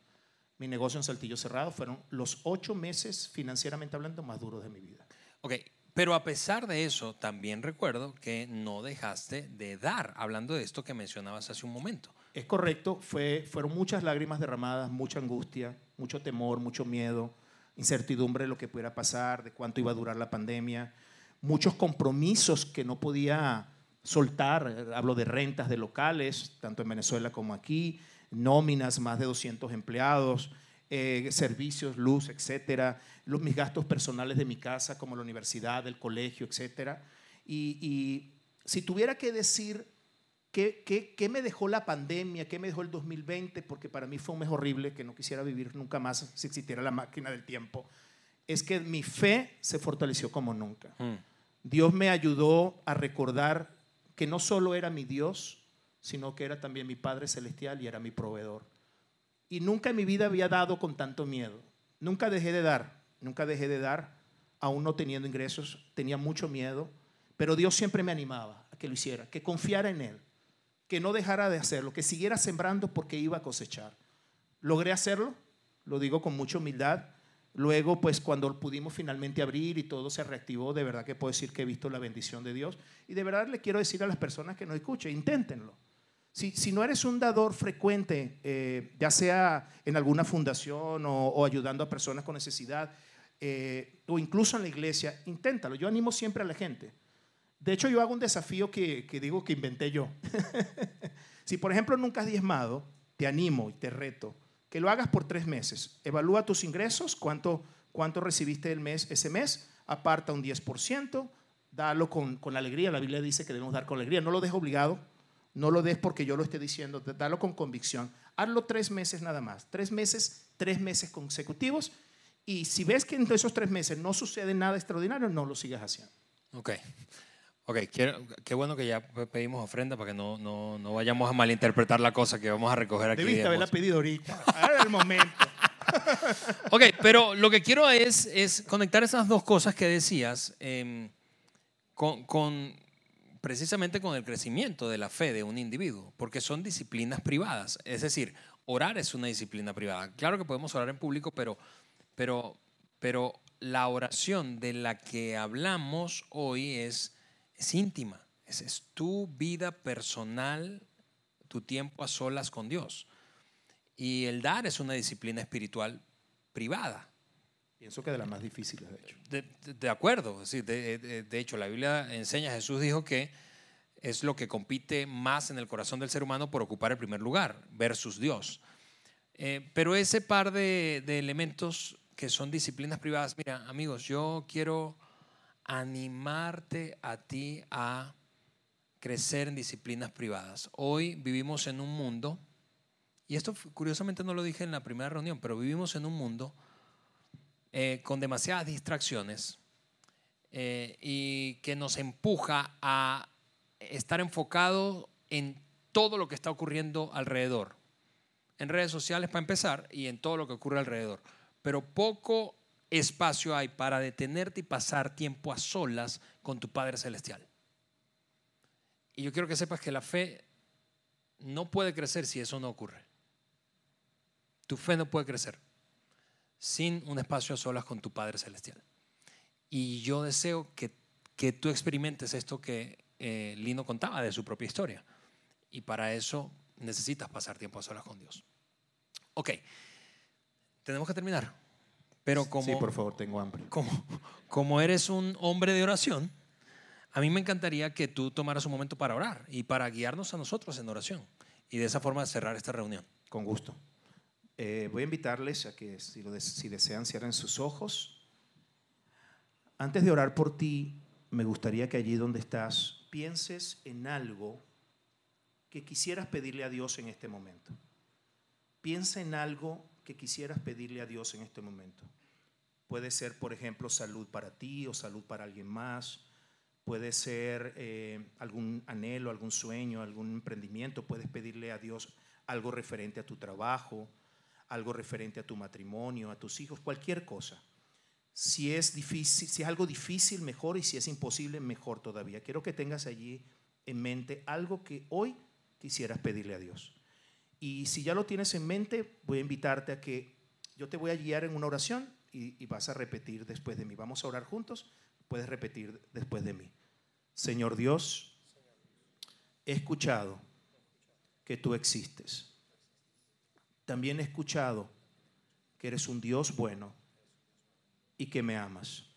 mi negocio en Saltillo cerrado, fueron los ocho meses financieramente hablando más duros de mi vida. Ok, pero a pesar de eso, también recuerdo que no dejaste de dar, hablando de esto que mencionabas hace un momento. Es correcto, fue, fueron muchas lágrimas derramadas, mucha angustia, mucho temor, mucho miedo, incertidumbre de lo que pudiera pasar, de cuánto iba a durar la pandemia, muchos compromisos que no podía soltar, hablo de rentas de locales, tanto en Venezuela como aquí, nóminas, más de 200 empleados, eh, servicios, luz, etcétera, los, mis gastos personales de mi casa, como la universidad, el colegio, etcétera. Y, y si tuviera que decir ¿Qué, qué, qué me dejó la pandemia? ¿Qué me dejó el 2020? Porque para mí fue un mes horrible que no quisiera vivir nunca más si existiera la máquina del tiempo. Es que mi fe se fortaleció como nunca. Mm. Dios me ayudó a recordar que no solo era mi Dios, sino que era también mi Padre Celestial y era mi proveedor. Y nunca en mi vida había dado con tanto miedo. Nunca dejé de dar, nunca dejé de dar, aún no teniendo ingresos, tenía mucho miedo, pero Dios siempre me animaba a que lo hiciera, que confiara en Él, que no dejara de hacerlo, que siguiera sembrando porque iba a cosechar. Logré hacerlo, lo digo con mucha humildad. Luego, pues cuando pudimos finalmente abrir y todo se reactivó, de verdad que puedo decir que he visto la bendición de Dios. Y de verdad le quiero decir a las personas que nos escuchen, inténtenlo. Si, no eres un dador frecuente, eh, ya sea en alguna fundación o, ayudando a personas con necesidad, eh, o incluso en la iglesia, inténtalo. Yo animo siempre a la gente. De hecho, yo hago un desafío que, que digo que inventé yo. si, por ejemplo, nunca has diezmado, te animo y te reto que lo hagas por tres meses. Evalúa tus ingresos, cuánto, cuánto recibiste el mes, ese mes, aparta un 10%, dalo con, con alegría. La Biblia dice que debemos dar con alegría. No lo des obligado, no lo des porque yo lo esté diciendo, dalo con convicción. Hazlo tres meses nada más. Tres meses, tres meses consecutivos. Y si ves que entre esos tres meses no sucede nada extraordinario, no lo sigas haciendo. Ok. Ok, quiero- qué bueno que ya pe- pedimos ofrenda para que no, no, no vayamos a malinterpretar la cosa que vamos a recoger aquí. Debiste haberla pedido ahorita. Ahora el momento. Ok, pero lo que quiero es, es conectar esas dos cosas que decías em, con, con- precisamente con el crecimiento de la fe de un individuo, porque son disciplinas privadas. Es decir, orar es una disciplina privada. Claro que podemos orar en público, pero, pero, pero la oración de la que hablamos hoy es, es íntima. Es, es tu vida personal, tu tiempo a solas con Dios. Y el dar es una disciplina espiritual privada. Pienso que de las más difíciles, de hecho. De, de- de acuerdo, sí, de, de- hecho la Biblia enseña, Jesús dijo que es lo que compite más en el corazón del ser humano por ocupar el primer lugar versus Dios. Eh, pero ese par de, de elementos que son disciplinas privadas, mira amigos, yo quiero animarte a ti a crecer en disciplinas privadas. Hoy vivimos en un mundo, y esto curiosamente no lo dije en la primera reunión, pero vivimos en un mundo eh, con demasiadas distracciones eh, y que nos empuja a estar enfocado en todo lo que está ocurriendo alrededor. En redes sociales para empezar y en todo lo que ocurre alrededor. Pero poco espacio hay para detenerte y pasar tiempo a solas con tu Padre Celestial. Y yo quiero que sepas que la fe no puede crecer si eso no ocurre. Tu fe no puede crecer sin un espacio a solas con tu Padre Celestial. Y yo deseo que, que tú experimentes esto que eh, Lino contaba de su propia historia. Y para eso necesitas pasar tiempo a solas con Dios. Ok, tenemos que terminar. Pero como, Sí, por favor, tengo hambre. como, como eres un hombre de oración, a mí me encantaría que tú tomaras un momento para orar y para guiarnos a nosotros en oración y de esa forma cerrar esta reunión. Con gusto. Eh, voy a invitarles a que si, lo si desean cierren sus ojos. Antes de orar por ti, me gustaría que allí donde estás pienses en algo que quisieras pedirle a Dios en este momento. Piensa en algo que quisieras pedirle a Dios en este momento. Puede ser, por ejemplo, salud para ti o salud para alguien más. Puede ser eh, algún anhelo, algún sueño, algún emprendimiento. Puedes pedirle a Dios algo referente a tu trabajo, algo referente a tu matrimonio, a tus hijos, cualquier cosa. Si es difícil, si es algo difícil, mejor, y si es imposible, mejor todavía. Quiero que tengas allí en mente algo que hoy quisieras pedirle a Dios. Y si ya lo tienes en mente, voy a invitarte a que yo te voy a guiar en una oración y, y vas a repetir después de mí. Vamos a orar juntos. Puedes repetir después de mí. Señor Dios, he escuchado que tú existes. También he escuchado que eres un Dios bueno y que me amas.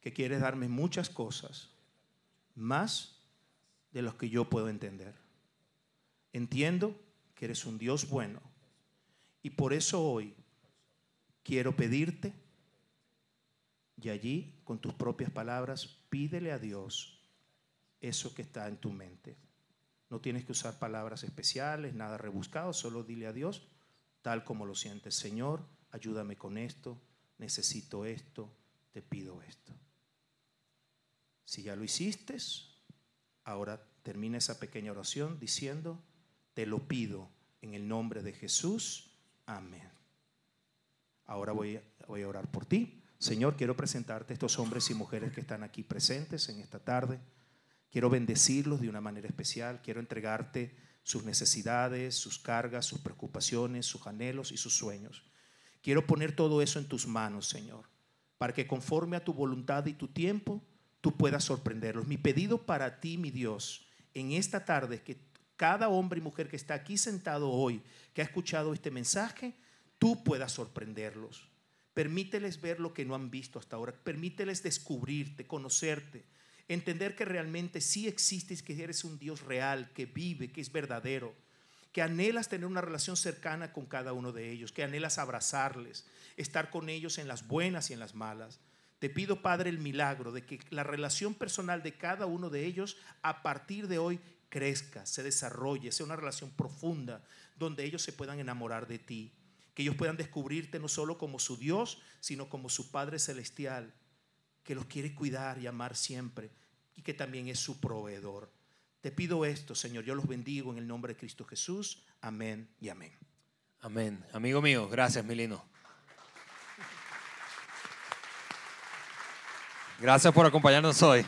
Que quieres darme muchas cosas, más de los que yo puedo entender. Entiendo que eres un Dios bueno y por eso hoy quiero pedirte y allí con tus propias palabras pídele a Dios eso que está en tu mente. No tienes que usar palabras especiales, nada rebuscado, solo dile a Dios tal como lo sientes. Señor, ayúdame con esto, necesito esto, te pido esto. Si ya lo hiciste, ahora termina esa pequeña oración diciendo, te lo pido en el nombre de Jesús. Amén. Ahora voy voy a orar por ti. Señor, quiero presentarte a estos hombres y mujeres que están aquí presentes en esta tarde. Quiero bendecirlos de una manera especial. Quiero entregarte sus necesidades, sus cargas, sus preocupaciones, sus anhelos y sus sueños. Quiero poner todo eso en tus manos, Señor, para que conforme a tu voluntad y tu tiempo, tú puedas sorprenderlos. Mi pedido para ti, mi Dios, en esta tarde es que cada hombre y mujer que está aquí sentado hoy, que ha escuchado este mensaje, tú puedas sorprenderlos. Permíteles ver lo que no han visto hasta ahora. Permíteles descubrirte, conocerte, entender que realmente sí existes, que eres un Dios real, que vive, que es verdadero, que anhelas tener una relación cercana con cada uno de ellos, que anhelas abrazarles, estar con ellos en las buenas y en las malas. Te pido, Padre, el milagro de que la relación personal de cada uno de ellos a partir de hoy crezca, se desarrolle, sea una relación profunda donde ellos se puedan enamorar de ti, que ellos puedan descubrirte no solo como su Dios, sino como su Padre Celestial, que los quiere cuidar y amar siempre y que también es su proveedor. Te pido esto, Señor, yo los bendigo en el nombre de Cristo Jesús. Amén y amén. Amén. Amigo mío, gracias, Milino. Gracias por acompañarnos hoy.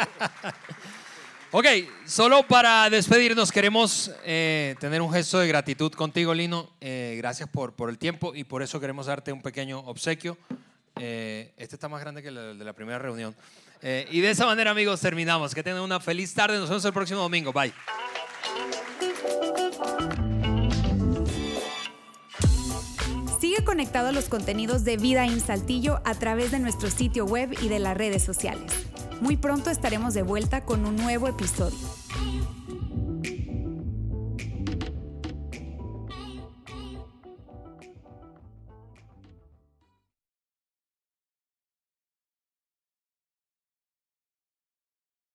ok, solo para despedirnos queremos eh, tener un gesto de gratitud contigo, Lino. Eh, gracias por, por el tiempo y por eso queremos darte un pequeño obsequio. Eh, este está más grande que el de la primera reunión. Eh, y de esa manera, amigos, terminamos. Que tengan una feliz tarde. Nos vemos el próximo domingo. Bye. Sigue conectado a los contenidos de Vida en Saltillo a través de nuestro sitio web y de las redes sociales. Muy pronto estaremos de vuelta con un nuevo episodio.